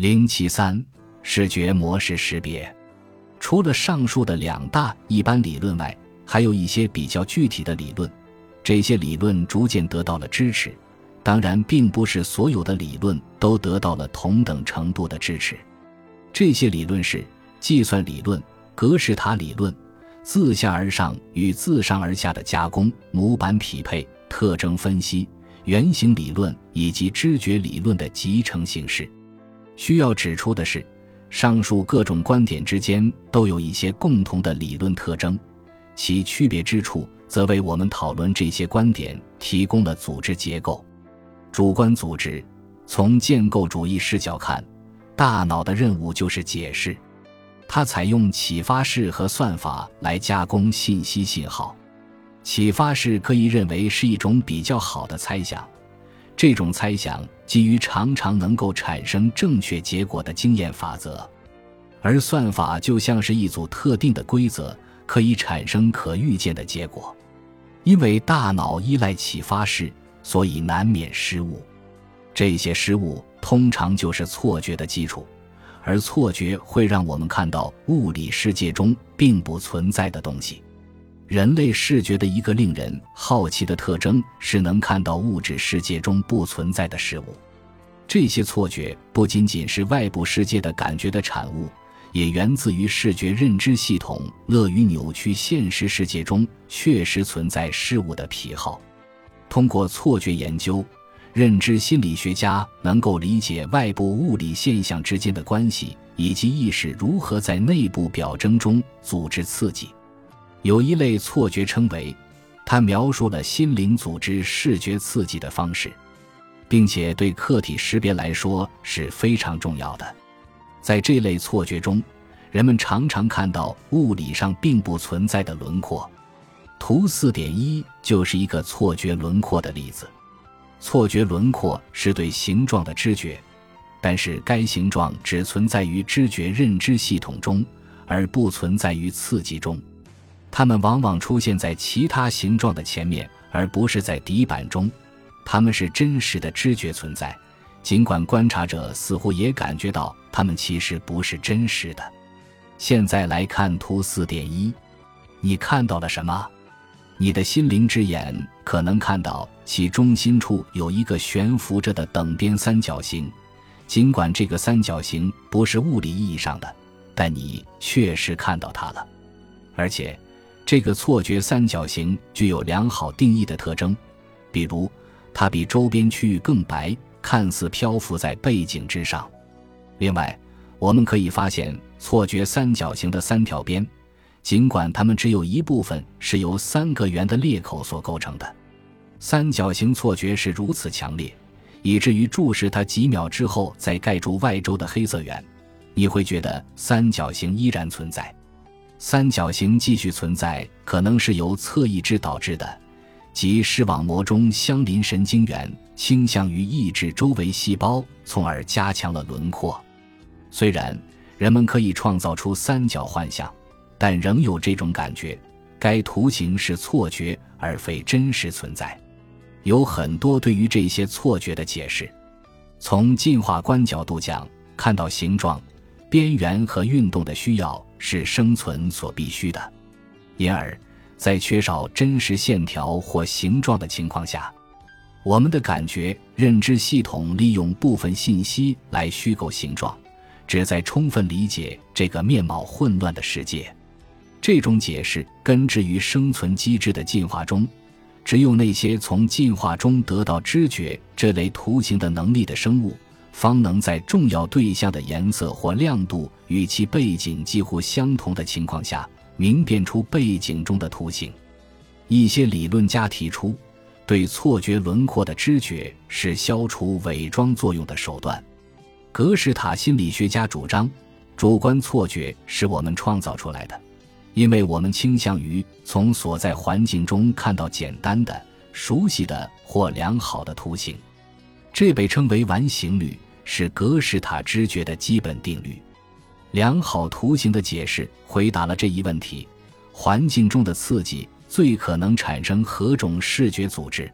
零七三视觉模式识别。除了上述的两大一般理论外，还有一些比较具体的理论。这些理论逐渐得到了支持，当然，并不是所有的理论都得到了同等程度的支持。这些理论是计算理论、格式塔理论、自下而上与自上而下的加工、模板匹配、特征分析、原型理论以及知觉理论的集成形式。需要指出的是，上述各种观点之间都有一些共同的理论特征，其区别之处则为我们讨论这些观点提供了组织结构。主观组织，从建构主义视角看。大脑的任务就是解释，它采用启发式和算法来加工信息信号。启发式可以认为是一种比较好的猜想，这种猜想基于常常能够产生正确结果的经验法则，而算法就像是一组特定的规则，可以产生可预见的结果。因为大脑依赖启发式，所以难免失误。这些失误。通常就是错觉的基础，而错觉会让我们看到物理世界中并不存在的东西。人类视觉的一个令人好奇的特征是能看到物质世界中不存在的事物。这些错觉不仅仅是外部世界的感觉的产物，也源自于视觉认知系统乐于扭曲现实世界中确实存在事物的癖好。通过错觉研究。认知心理学家能够理解外部物理现象之间的关系，以及意识如何在内部表征中组织刺激。有一类错觉称为，它描述了心灵组织视觉刺激的方式，并且对客体识别来说是非常重要的。在这类错觉中，人们常常看到物理上并不存在的轮廓。图四点一就是一个错觉轮廓的例子。错觉轮廓是对形状的知觉，但是该形状只存在于知觉认知系统中，而不存在于刺激中。它们往往出现在其他形状的前面，而不是在底板中。它们是真实的知觉存在，尽管观察者似乎也感觉到它们其实不是真实的。现在来看图四点一，你看到了什么？你的心灵之眼可能看到其中心处有一个悬浮着的等边三角形，尽管这个三角形不是物理意义上的，但你确实看到它了。而且，这个错觉三角形具有良好定义的特征，比如它比周边区域更白，看似漂浮在背景之上。另外，我们可以发现错觉三角形的三条边。尽管它们只有一部分是由三个圆的裂口所构成的，三角形错觉是如此强烈，以至于注视它几秒之后再盖住外周的黑色圆，你会觉得三角形依然存在。三角形继续存在可能是由侧翼支导致的，即视网膜中相邻神经元倾向于抑制周围细胞，从而加强了轮廓。虽然人们可以创造出三角幻象。但仍有这种感觉，该图形是错觉而非真实存在。有很多对于这些错觉的解释。从进化观角度讲，看到形状、边缘和运动的需要是生存所必须的，因而，在缺少真实线条或形状的情况下，我们的感觉认知系统利用部分信息来虚构形状，旨在充分理解这个面貌混乱的世界。这种解释根植于生存机制的进化中，只有那些从进化中得到知觉这类图形的能力的生物，方能在重要对象的颜色或亮度与其背景几乎相同的情况下，明辨出背景中的图形。一些理论家提出，对错觉轮廓的知觉是消除伪装作用的手段。格式塔心理学家主张，主观错觉是我们创造出来的。因为我们倾向于从所在环境中看到简单的、熟悉的或良好的图形，这被称为完形律，是格式塔知觉的基本定律。良好图形的解释回答了这一问题：环境中的刺激最可能产生何种视觉组织？